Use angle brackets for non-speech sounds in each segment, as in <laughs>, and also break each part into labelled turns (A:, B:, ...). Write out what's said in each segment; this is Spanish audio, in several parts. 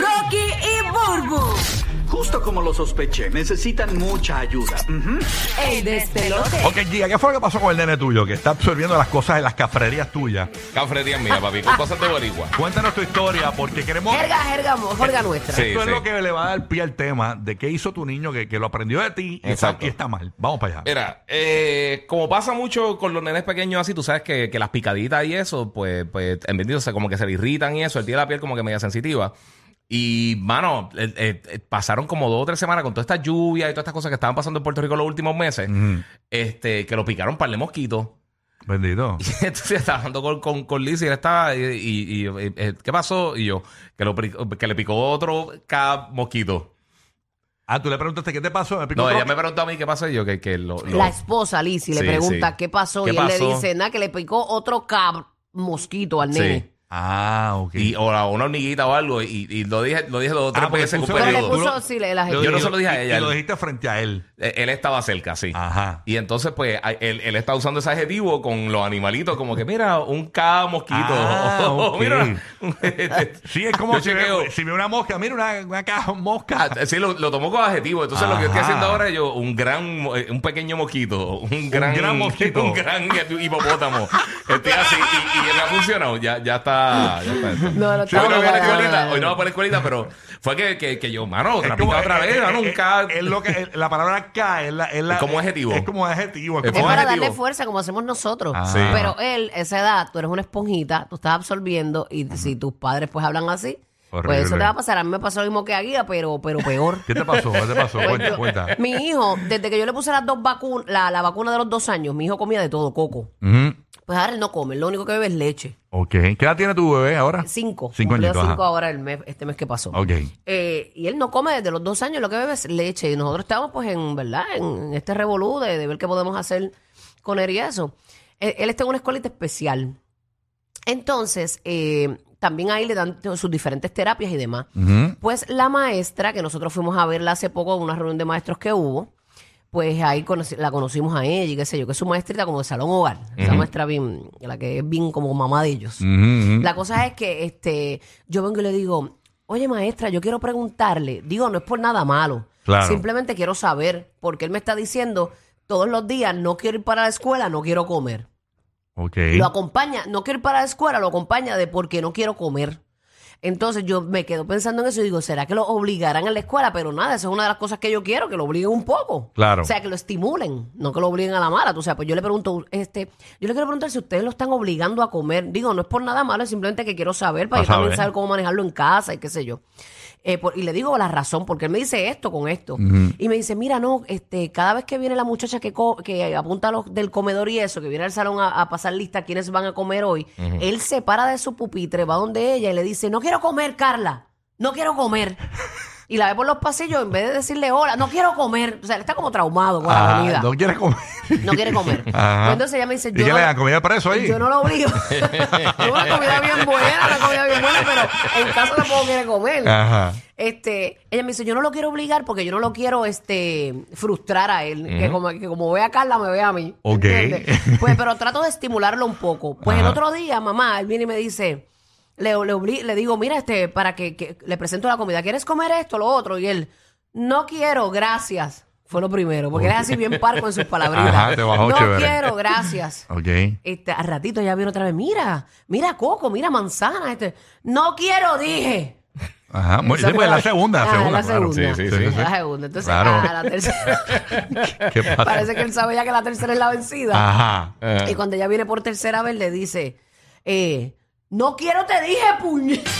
A: Rocky y Burbu.
B: Justo como lo sospeché, necesitan mucha ayuda. Ujú.
A: El despelote.
C: Ok, Giga, ¿qué fue lo que pasó con el nene tuyo? Que está absorbiendo las cosas de las cafrerías tuyas.
D: Cafrería mía, papi, con cosas de boricua.
C: Cuéntanos tu historia, porque queremos...
E: Jerga, jerga, jerga nuestra.
D: Sí,
C: Esto es
D: sí.
C: lo que le va a dar pie al tema de qué hizo tu niño que, que lo aprendió de ti y está,
D: Exacto.
C: y está mal. Vamos para allá.
D: Mira, eh, como pasa mucho con los nenes pequeños así, tú sabes que, que las picaditas y eso, pues, pues en bendito, o sea, como que se le irritan y eso, él tiene la piel como que media sensitiva. Y, mano, eh, eh, eh, pasaron como dos o tres semanas con toda esta lluvia y todas estas cosas que estaban pasando en Puerto Rico los últimos meses,
C: Ujú.
D: este, que lo picaron par de mosquitos.
C: Bendito. <laughs>
D: Y entonces estaba hablando con, con, con Liz y él estaba, y, y- y, eh, ¿qué pasó? Y yo, que, lo, pri- que le picó otro cada mosquito.
C: Ah, tú le preguntaste qué te pasó. Me picó
D: No,
C: otro-
D: ella me preguntó a mí qué pasó y yo que, que lo, lo-
E: La esposa, Lizy, le
D: Sí,
E: pregunta
D: sí.
E: qué pasó
D: ¿Qué
E: y él le
D: pasó?
E: dice, nada, que le picó otro cab mosquito al
D: Sí.
C: Ah, ok.
D: y, o la- una hormiguita o algo y, y lo dije lo dije dos o tres
C: Ah, porque
D: veces en un
C: lo-
E: Pero le
D: periodo.
C: tú
E: puso, sí, le, la
C: Lo-
D: Yo no se lo dije a
C: y-
D: ella.
C: Y lo dijiste frente a él.
D: Eh, Él estaba cerca, sí.
C: Ajá.
D: Y entonces, pues, a- él, él está usando ese adjetivo con los animalitos, como que, mira, un K mosquito.
C: Ah, <laughs> ok.
D: mira. <laughs>
C: Sí, es como
D: Yo
C: si
D: chequeo.
C: ve, si ve una mosca. Mira una, una caja mosca.
D: Ah, sí, lo, lo tomó como adjetivo. Entonces, lo que estoy
C: Ajá.
D: haciendo ahora es yo, un gran, mo- eh, un pequeño mosquito, un gran,
C: gran mosquito. <laughs>
D: un gran hipopótamo. Estoy así y, y me ha funcionado. Ya, ya está. Ya está esto.
E: No, no,
D: hoy no voy a la escuelita, hoy no voy para la escuelita, pero fue que, que, que yo, mano, otra vez, un
C: eh,
D: K.
C: es lo que, es- la palabra K es, la, es, la-
D: Es como adjetivo.
C: Es como adjetivo. Es
E: para
D: adjetivo.
E: darle fuerza como hacemos nosotros.
C: Ah.
D: Sí.
E: Pero él, esa edad, tú eres una esponjita, tú estás absorbiendo y si tus padres pues hablan así,
C: Horrible.
E: pues eso te va a pasar. A mí me pasó lo mismo que a Guía, pero, pero peor.
C: ¿Qué te pasó? ¿Qué te pasó?
E: Pues
C: Cuenta,
E: yo-
C: cuenta.
E: Mi hijo, desde que yo le puse las dos vacunas, la, la vacuna de los dos años, mi hijo comía de todo, coco.
C: Ujú.
E: Pues ahora él no come, lo único que bebe es leche.
C: Ok. ¿Qué edad tiene tu bebé ahora?
E: Cinco.
C: Cinco
E: Cumplió
C: añitos,
E: cinco
C: ajá.
E: ahora el mes, este mes que pasó.
C: Ok.
E: Eh, y él no come desde los dos años, lo que bebe es leche. Y nosotros estamos, pues, en verdad, en este revolú de, de ver qué podemos hacer con él y eso. Él, él está en una escuelita especial. Entonces, eh, también ahí le dan sus diferentes terapias y demás. Pues la maestra, que nosotros fuimos a verla hace poco en una reunión de maestros que hubo, pues ahí la conocimos a ella y qué sé yo, que es su maestrita como de salón hogar. Esa maestra bien, la que es bien como mamá de ellos. La cosa es que este, yo vengo y le digo, oye maestra, yo quiero preguntarle, digo, no es por nada malo,
C: Claro.
E: simplemente quiero saber, porque él me está diciendo todos los días, no quiero ir para la escuela, no quiero comer.
C: Ok.
E: Lo acompaña, no quiero ir para la escuela, lo acompaña de porque no quiero comer. Entonces yo me quedo pensando en eso y digo, ¿será que lo obligarán en la escuela? Pero nada, esa es una de las cosas que yo quiero, que lo obliguen un poco.
C: Claro.
E: O sea, que lo estimulen, no que lo obliguen a la mala. Tú sabes, pues yo le pregunto, este, yo le quiero preguntar si ustedes lo están obligando a comer. Digo, no es por nada malo, es simplemente que quiero saber para
C: Pa'
E: yo también
C: saber
E: cómo manejarlo en casa y qué sé yo. Eh, por- y le digo la razón, porque él me dice esto con esto. Y me dice, mira, no, este, cada vez que viene la muchacha que, co- que apunta a los del comedor y eso, que viene al salón a, a pasar lista quiénes van a comer hoy, él se para de su pupitre, va donde ella y le dice, no quiero comer, Carla, no quiero comer. Y la ve por los pasillos, en vez de decirle hola, no quiero comer. O sea, él está como traumado con la
C: Ah,
E: comida.
C: no quieres comer.
E: No quiere comer. <laughs>
C: Ajá.
E: Pues entonces ella me dice,
C: ¿Y
E: yo
C: qué
E: no,
C: le dan? ¿Comida preso ahí?
E: yo no lo obligo. <laughs> una comida bien buena, una comida bien buena, pero en casa tampoco quiere comer.
C: Ajá.
E: Este, ella me dice, yo no lo quiero obligar porque yo no lo quiero este frustrar a él. que, como, que como ve a Carla, me ve a mí.
C: Ok.
E: ¿entiendes? <laughs> Pues, pero trato de estimularlo un poco. Pues el otro día, mamá, él viene y me dice, le, le, obli- le digo, mira, este, para que, que le presento la comida, ¿quieres comer esto, lo otro? Y él, no quiero, gracias. Fue lo primero, porque es así bien parco en sus palabritas.
C: Ajá, te bajó
E: no
C: chévere.
E: quiero, gracias.
C: Ok.
E: Este, al ratito ya viene otra vez, mira, mira coco, mira manzana, este, no quiero, dije.
C: Ajá. Muy, sí, pues la segunda, la
E: Ah,
C: segunda,
E: la
C: claro.
E: segunda.
D: Sí, sí, sí.
E: La segunda. Entonces,
C: Claro.
E: a la tercera. <laughs>
C: ¿Qué pasa?
E: Parece que él sabe ya que la tercera es la vencida.
C: Ajá.
E: Y cuando ella viene por tercera vez, le dice, eh, no quiero, te dije, puñe. <laughs>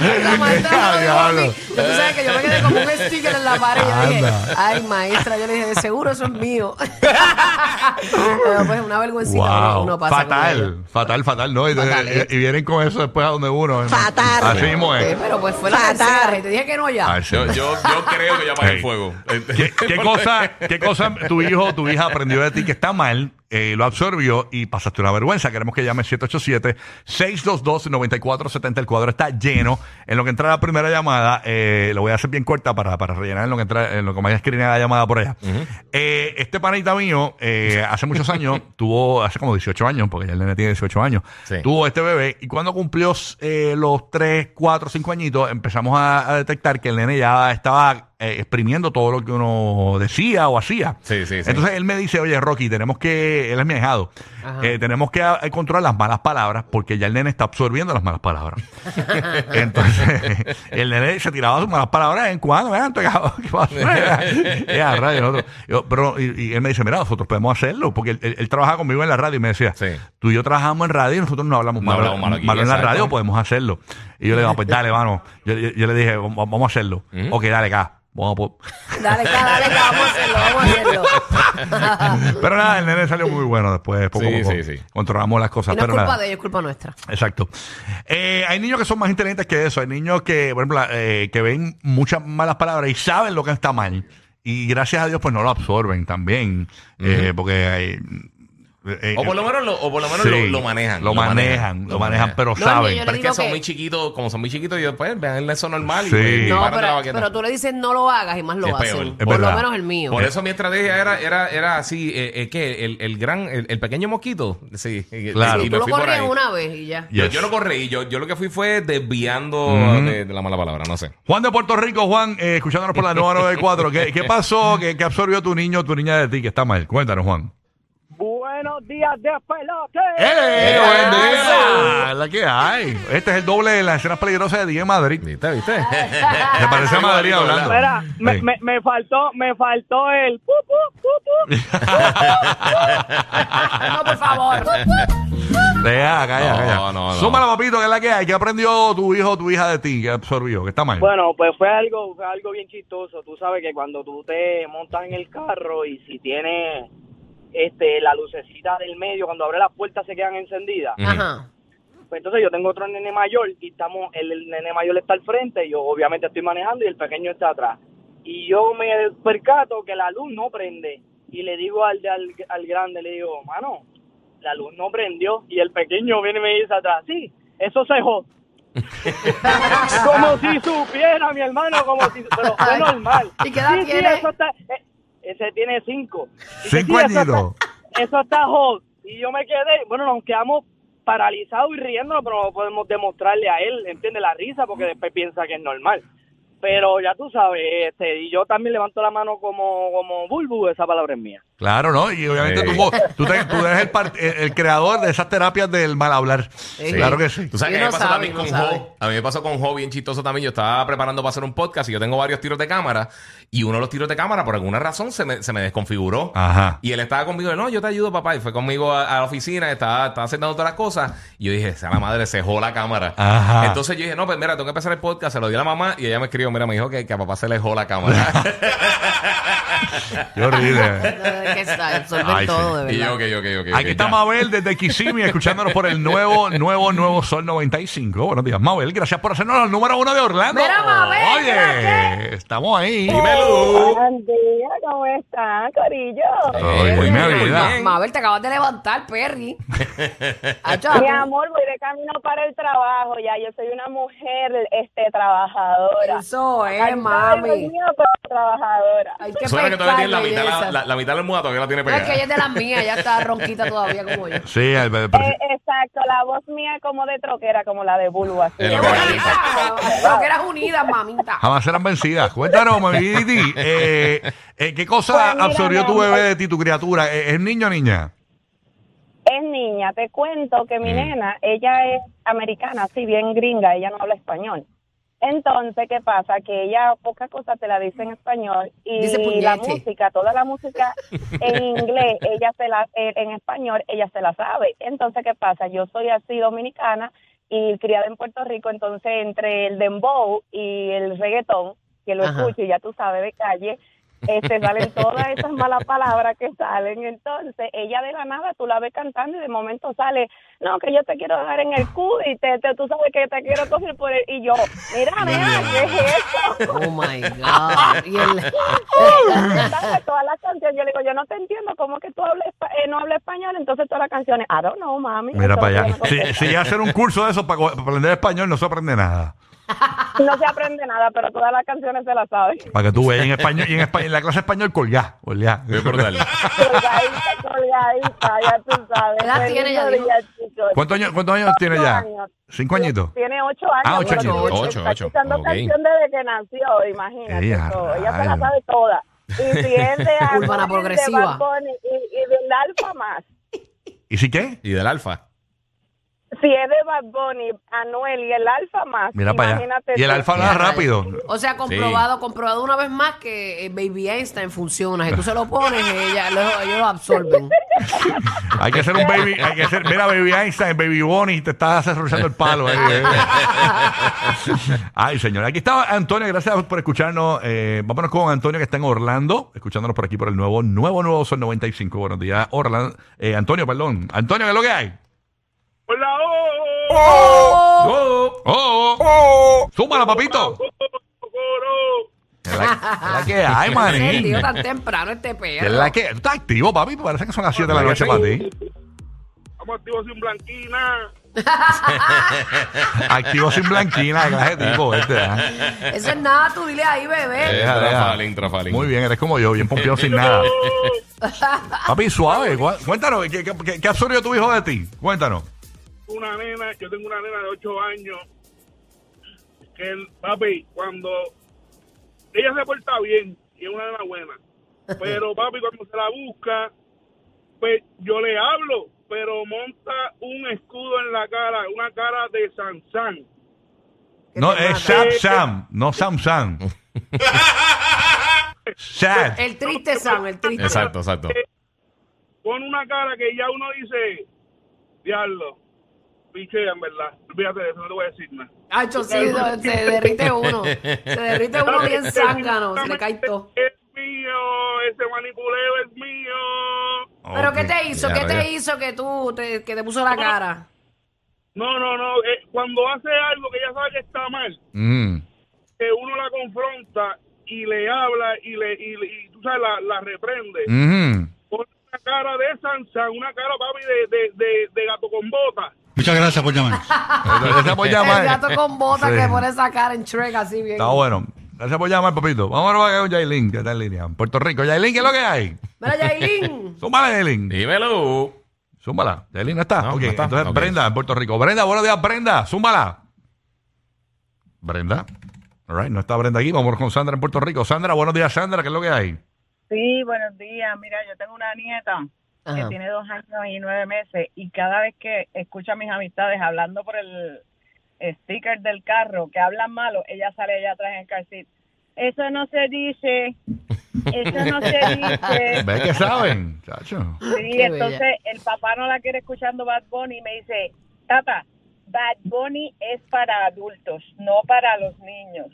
E: la maestra me lo dijo a mí.
C: Diablo.
E: Tú sabes que yo me quedé como un sticker en la pared. Y yo dije, ay, maestra, yo le dije, de seguro eso es mío. <laughs> Pero pues una vergüencita
C: Wow.
E: uno pasa
C: fatal, fatal, fatal, ¿no? Y,
E: Fatal, ¿eh?
C: y- y vienen con eso después a donde uno.
A: Fatal.
C: Así mismo
E: Sí,
C: es.
E: pero pues fue la tercera. Y te dije que no ya.
C: Ay, sí.
D: yo, yo, yo creo que ya apagué
C: Hey.
D: el fuego.
C: ¿Qué, qué <laughs> cosa, ¿Qué cosa tu hijo o tu hija aprendió de ti que está mal eh, lo absorbió y pasaste una vergüenza. Queremos que llame 787-622-9470. El cuadro está lleno. En lo que entra la primera llamada, eh, lo voy a hacer bien corta para, para rellenar en lo que entra, en lo que me haya la llamada por allá. Eh, este panita mío, eh, hace muchos años, <laughs> tuvo, hace como 18 años, porque ya el nene tiene 18 años,
D: Sí.
C: tuvo este bebé y cuando cumplió eh, los 3, 4, 5 añitos, empezamos a, a detectar que el nene ya estaba eh, exprimiendo todo lo que uno decía o hacía.
D: Sí, sí, sí.
C: Entonces él me dice, oye Rocky, tenemos que, él es mi ahijado, eh, tenemos que eh, controlar las malas palabras porque ya el nene está absorbiendo las malas palabras. <laughs> Entonces <laughs> el nene se tiraba sus malas palabras en cuando, vean, ¿qué <laughs> rayos, nosotros- yo, pero, y, y él me dice, mira, nosotros podemos hacerlo, porque él, él- él trabajaba conmigo en la radio y me decía,
D: Sí.
C: tú y yo trabajamos en radio y nosotros no hablamos
D: No
C: malo,
D: hablamos malo aquí,
C: malo en la
D: exacto.
C: radio, podemos hacerlo. Y yo le digo, pues <laughs> dale, mano. Yo, yo- yo le dije, vamos vamos a hacerlo. Ok, dale acá. Vamos a po- <laughs>
E: Dale, acá, dale, acá, vamos a hacerlo, vamos a hacerlo. <laughs>
C: Pero nada, el nene salió muy bueno después. Poco a
D: Sí,
C: poco
D: sí, sí.
C: controlamos las
E: Y
C: cosas.
E: no es
C: pero
E: culpa
C: nada.
E: de ellos, es culpa nuestra.
C: Exacto. Eh, hay niños que son más inteligentes que eso. Hay niños que, por ejemplo, eh, que ven muchas malas palabras y saben lo que está mal. Y gracias a Dios, pues no lo absorben también. Eh, porque hay. Eh,
D: O por lo menos lo, o por lo, menos
C: sí,
D: lo, lo manejan.
C: Lo manejan, lo manejan, pero
E: No,
C: saben.
D: Pero es que son
E: que-
D: muy chiquitos, como son muy chiquitos, y después vean eso normal y
C: Sí.
D: pues,
E: No, pero, tú le dices no lo hagas y más lo
D: Es
E: hacen.
D: peor.
E: Por lo menos el mío.
D: Por eso mi estrategia era, era, era así, eh, eh, que el, el gran, el, el pequeño mosquito, sí. <laughs> y-
C: Claro.
D: y
E: Y tú lo corrías una vez y ya.
D: Yo,
C: Yes.
D: yo no corrí, yo, yo lo que fui fue desviando de, de la mala palabra, no sé.
C: Juan de Puerto Rico, Juan, eh, escuchándonos por la <laughs> 994. ¿Qué, qué pasó? ¿Qué, qué absorbió tu niño o tu niña de ti que está mal? Cuéntanos, Juan.
F: Buenos días de pelote.
C: ¡Eh!
D: ¡Eh,
C: ¡Buen día! La que hay. Este es el doble de las escenas peligrosas de DJ Madrid.
D: ¿Viste? ¿Viste?
C: Me parece a Madrid hablando.
F: Espera, me, me, me faltó, me faltó el pu, pu, pu, pu. <laughs>
E: No, por favor.
C: Deja, calla,
D: No,
C: calla.
D: no, no.
C: Súmala, papito, que es la que hay. ¿Qué aprendió tu hijo o tu hija de ti? ¿Qué absorbió? ¿Qué está mal?
F: Bueno, pues fue algo, fue algo bien chistoso. Tú sabes que cuando tú te montas en el carro y si tiene este la lucecita del medio, cuando abre las puertas se quedan encendidas.
E: Ajá.
F: Pues entonces yo tengo otro nene mayor y estamos, el, el nene mayor está al frente, y yo obviamente estoy manejando y el pequeño está atrás. Y yo me percato que la luz no prende y le digo al, al, al grande, le digo, mano, la luz no prendió y el pequeño viene y me dice atrás, sí, eso se jod. <laughs> como si supiera mi hermano, como si, pero fue normal.
E: ¿Y qué edad
F: Sí, sí, eso está, eh, ese tiene cinco.
C: Cinco
F: "Sí, eso está- eso está hot. Y yo me quedé, bueno, nos quedamos paralizados y riendo, pero no podemos demostrarle a él, entiende la risa, porque después piensa que es normal. Pero ya tú sabes, este, y yo también levanto la mano como, como Bulbu, esa palabra es mía.
C: Claro, ¿no? Y obviamente
D: Sí.
C: tú, tú, te- tú eres el, par- el- el creador de esas terapias del mal hablar. Claro que sí.
D: Tú sabes que a mí me pasó
E: sabe,
D: también con. Jo. A mí me pasó con Jo bien chistoso también. Yo estaba preparando para hacer un podcast y yo tengo varios tiros de cámara. Y uno de los tiros de cámara, por alguna razón, se me, se me desconfiguró.
C: Ajá.
D: Y él estaba conmigo, no, yo te ayudo, papá. Y fue conmigo a, a la oficina, estaba, estaba haciendo todas las cosas. Y yo dije, sea la madre, se jó la cámara.
C: Ajá.
D: Entonces yo dije, no, pues mira, tengo que empezar el podcast. Se lo di a la mamá y ella me escribió, mira, me dijo que, que a papá se le jó la cámara. <laughs>
C: Qué horrible.
E: Que está, absorben
C: Ay, sí.
E: todo, de verdad.
D: yo, ok, ok, ok.
C: Aquí
D: ok,
C: está
D: ya.
C: Mabel desde Kissimmee escuchándonos por el nuevo, nuevo, nuevo Sol 95. Buenos días, Mabel. Gracias por hacernos el número uno de Orlando.
E: Mira, Mabel,
C: Oye, estamos ahí.
D: Dímelo.
F: Buen día, ¿cómo están, Corillo?
C: Ay,
D: muy
C: mi
D: bien, muy
C: vida.
D: bien.
E: Mabel, te acabas de levantar, Perry. <laughs> Acho,
G: Mi amor, voy de camino para el trabajo. Ya, yo soy una mujer este, trabajadora.
E: Eso es,
G: Ay,
E: mami.
G: mío, pero trabajadora.
E: Hay que
D: Suena que todavía la mitad, la, la mitad del muda todavía la tiene
E: No, es
D: pegada.
E: que ella es de las mías, ya está ronquita todavía como yo.
C: Sí, el- el-
G: Eh, exacto, la voz mía como de troquera, como la de Bulbo. Así.
D: Es <laughs>
E: ¡Qué
D: lo que
E: bonita! Pero que eras unida, mamita.
C: jamás serán vencidas. Cuéntanos, <laughs> mami Didi, eh, eh, ¿qué cosa
G: Pues mira,
C: absorbió tu
G: mi amor.
C: bebé de ti, tu criatura? ¿Es, es niño o niña?
G: Es niña, te cuento que mi nena, ella es americana, así bien gringa, ella no habla español. Entonces, ¿qué pasa? Que ella pocas cosas te la dice en español y
E: Dice
G: la música, toda la música en <laughs> inglés, ella se la, eh, en español, ella se la sabe. Entonces, ¿qué pasa? Yo soy así dominicana y criada en Puerto Rico, entonces entre el dembow y el reggaetón, que lo
E: Ajá.
G: escucho y ya tú sabes de calle, este, salen todas esas malas palabras que salen. Entonces, ella de la nada, tú la ves cantando y de momento sale, no, que yo te quiero dejar en el cu y te, te- tú sabes que te quiero coger por el... Y yo, mira, mira, ¿qué es eso?
E: Oh my God. Y el-
G: todas las canciones, yo le digo, yo no te entiendo, ¿cómo que tú hablas, espa- eh, no hablas español? Entonces, todas las canciones, I don't know, mami.
C: Mira para allá. Si, si ya hacer un curso de eso para aprender español, no se aprende nada.
G: No se aprende nada, pero todas las canciones se las saben.
C: Para que tú veas en español y en, español, en la clase de español colgá, colgá.
D: Es brutal.
G: Colgadita, colgadita, ya tú sabes.
E: ¿Qué edad
G: Feliz
E: tiene ella,
G: día, chicos.
C: ¿Cuántos años, ¿Cuántos años tiene
G: Ocho
C: ya?
G: años.
C: ¿Cinco añitos?
G: Tiene ocho años.
C: Ah, ocho años.
G: está
D: Ocho, ocho.
G: escuchando
D: Ok.
G: canción desde que nació, imagínate.
C: Ella,
G: ella se la
C: rayos.
G: sabe toda. Y si es de
E: Urbana progresiva.
G: de Bad Bunny y, y del Alfa más.
C: ¿Y si qué?
D: Y del alfa.
G: Si es de Bad Bunny, Anuel y el Alfa más.
C: Mira para allá. Y el alfa nada rápido.
E: o sea, comprobado, comprobado una vez más que eh, Baby Einstein funciona. Si tú se lo pones, ella, lo- ellos lo absorben. <laughs>
C: Hay que ser un baby, hay que ser, mira Baby Einstein, Baby Bonnie, te estás desarrollando el palo. eh, eh. <laughs> Ay, señor. Aquí está Antonio, gracias por escucharnos. Eh, vámonos con Antonio que está en Orlando, escuchándonos por aquí por el nuevo, nuevo, nuevo Sol 95. Buenos días, Orlando. Eh, Antonio, perdón. Antonio, ¿qué es lo que hay?
F: Hola, oh,
C: ¡Oh! ¡Oh! oh. ¡Súmala, papito! ¿Qué es la, qué es la que hay, <laughs>
E: Ese
C: manín?
E: tío tan temprano, este
C: ¿Qué es
E: perro.
C: la que? ¿Tú estás activo, papi? Parece que son las 7 de la noche para ti.
F: Estamos activos sin blanquina.
C: Activo sin blanquina, <laughs> de clase de tipo este. ¿ah?
E: Eso es nada, tú dile ahí, bebé.
C: Deja, deja.
D: Trafalín, trafalín.
C: Muy bien, eres como yo, bien pompeado sin nada. <laughs> Papi, suave. cu- Cuéntanos, ¿qué, qué, qué, qué tu hijo de ti? Cuéntanos.
F: Una nena, yo tengo una nena de 8 años. Que, el, papi, cuando ella se porta bien y es una nena buena. <laughs> Pero, papi, cuando se la busca, pues yo le hablo, pero monta un escudo en la cara, una cara de Sansán.
C: No, es. Sam Sam, no Sam Sam. <laughs> Sad.
E: El triste Sam, el triste.
D: Exacto, exacto.
F: Pone una cara que ya uno dice, diablo, pichea, en verdad. Olvídate de eso, no te voy a decir nada.
E: Hacho, sí, no, se <laughs> derrite uno. Se derrite uno bien <laughs> zángano, se le cae todo.
F: Es mío, ese manipuleo es mío.
E: ¿Pero qué te hizo?
D: Ya,
E: ¿Qué
D: ya.
E: te hizo que tú, te, que te puso la cara?
F: No, no, no. eh, cuando hace algo que ya sabe que está mal,
C: Mm.
F: que uno la confronta y le habla y le y, le- y tú sabes, la, la reprende. Pone una cara de Sansán, una cara, papi, de, de, de, de gato con bota.
H: Muchas gracias por llamar.
C: Gracias por llamar.
E: El gato con bota
C: Sí.
E: que pone esa cara en Shrek así bien.
C: Está bueno. Gracias por llamar, papito. Vamos a ver con Yailin, que está en línea. En Puerto Rico. Yailin, ¿qué es lo que hay?
E: Mira, Yailin. <laughs>
C: Zúmbala, Yailin.
D: Dímelo.
C: Zúmbala. Yailin no está.
D: No,
C: ok,
D: no está.
C: entonces
D: Ok.
C: Brenda, en Puerto Rico. Brenda, buenos días, Brenda. Zúmbala. Brenda. All right, no está Brenda aquí. Vamos con Sandra en Puerto Rico. Sandra, buenos días, Sandra. ¿Qué es lo que hay?
I: Sí, buenos días. Mira, yo tengo una nieta que tiene dos años y nueve meses y cada vez que escucha a mis amistades hablando por el sticker del carro que hablan malo, ella sale allá atrás en el car seat. Eso no se dice. Eso no se dice. <laughs>
C: ¿Ves que saben? Chacho.
I: Sí,
E: Qué
I: entonces
E: bella.
I: el papá no la quiere escuchando Bad Bunny y me dice, tata, Bad Bunny es para adultos, no para los niños.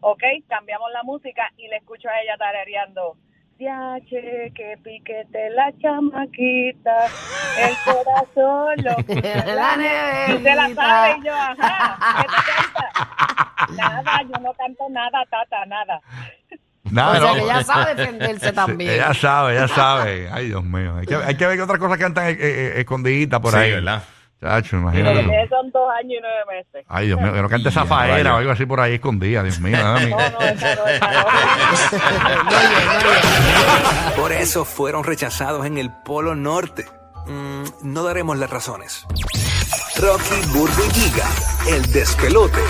I: Ok, cambiamos la música y le escucho a ella tarareando. Yache, que piquete la chamaquita, el corazón lo <laughs>
E: La
I: y se la
E: neverita.
I: sabe y yo, ajá, ¿qué te canta? <laughs> Nada, yo no canto nada, tata, nada.
C: Nada,
E: O sea
C: no.
E: que ella sabe defenderse <laughs> también.
C: Ella sabe, ella sabe. Ay, Dios mío. Hay que, hay que ver que otras cosas cantan eh, eh, escondiditas por
D: Sí,
C: ahí.
D: ¿verdad?
C: Chacho, imagínate. tú.
I: son dos años y nueve meses.
C: Ay, Dios mío, que no cante esa faera o algo así por ahí escondida, Dios mío. <laughs> dame.
I: No, no, esa no, esa no. <laughs>
J: Por eso fueron rechazados en el Polo Norte. Mm, no daremos las razones. Rocky, Burbu Giga, el despelote.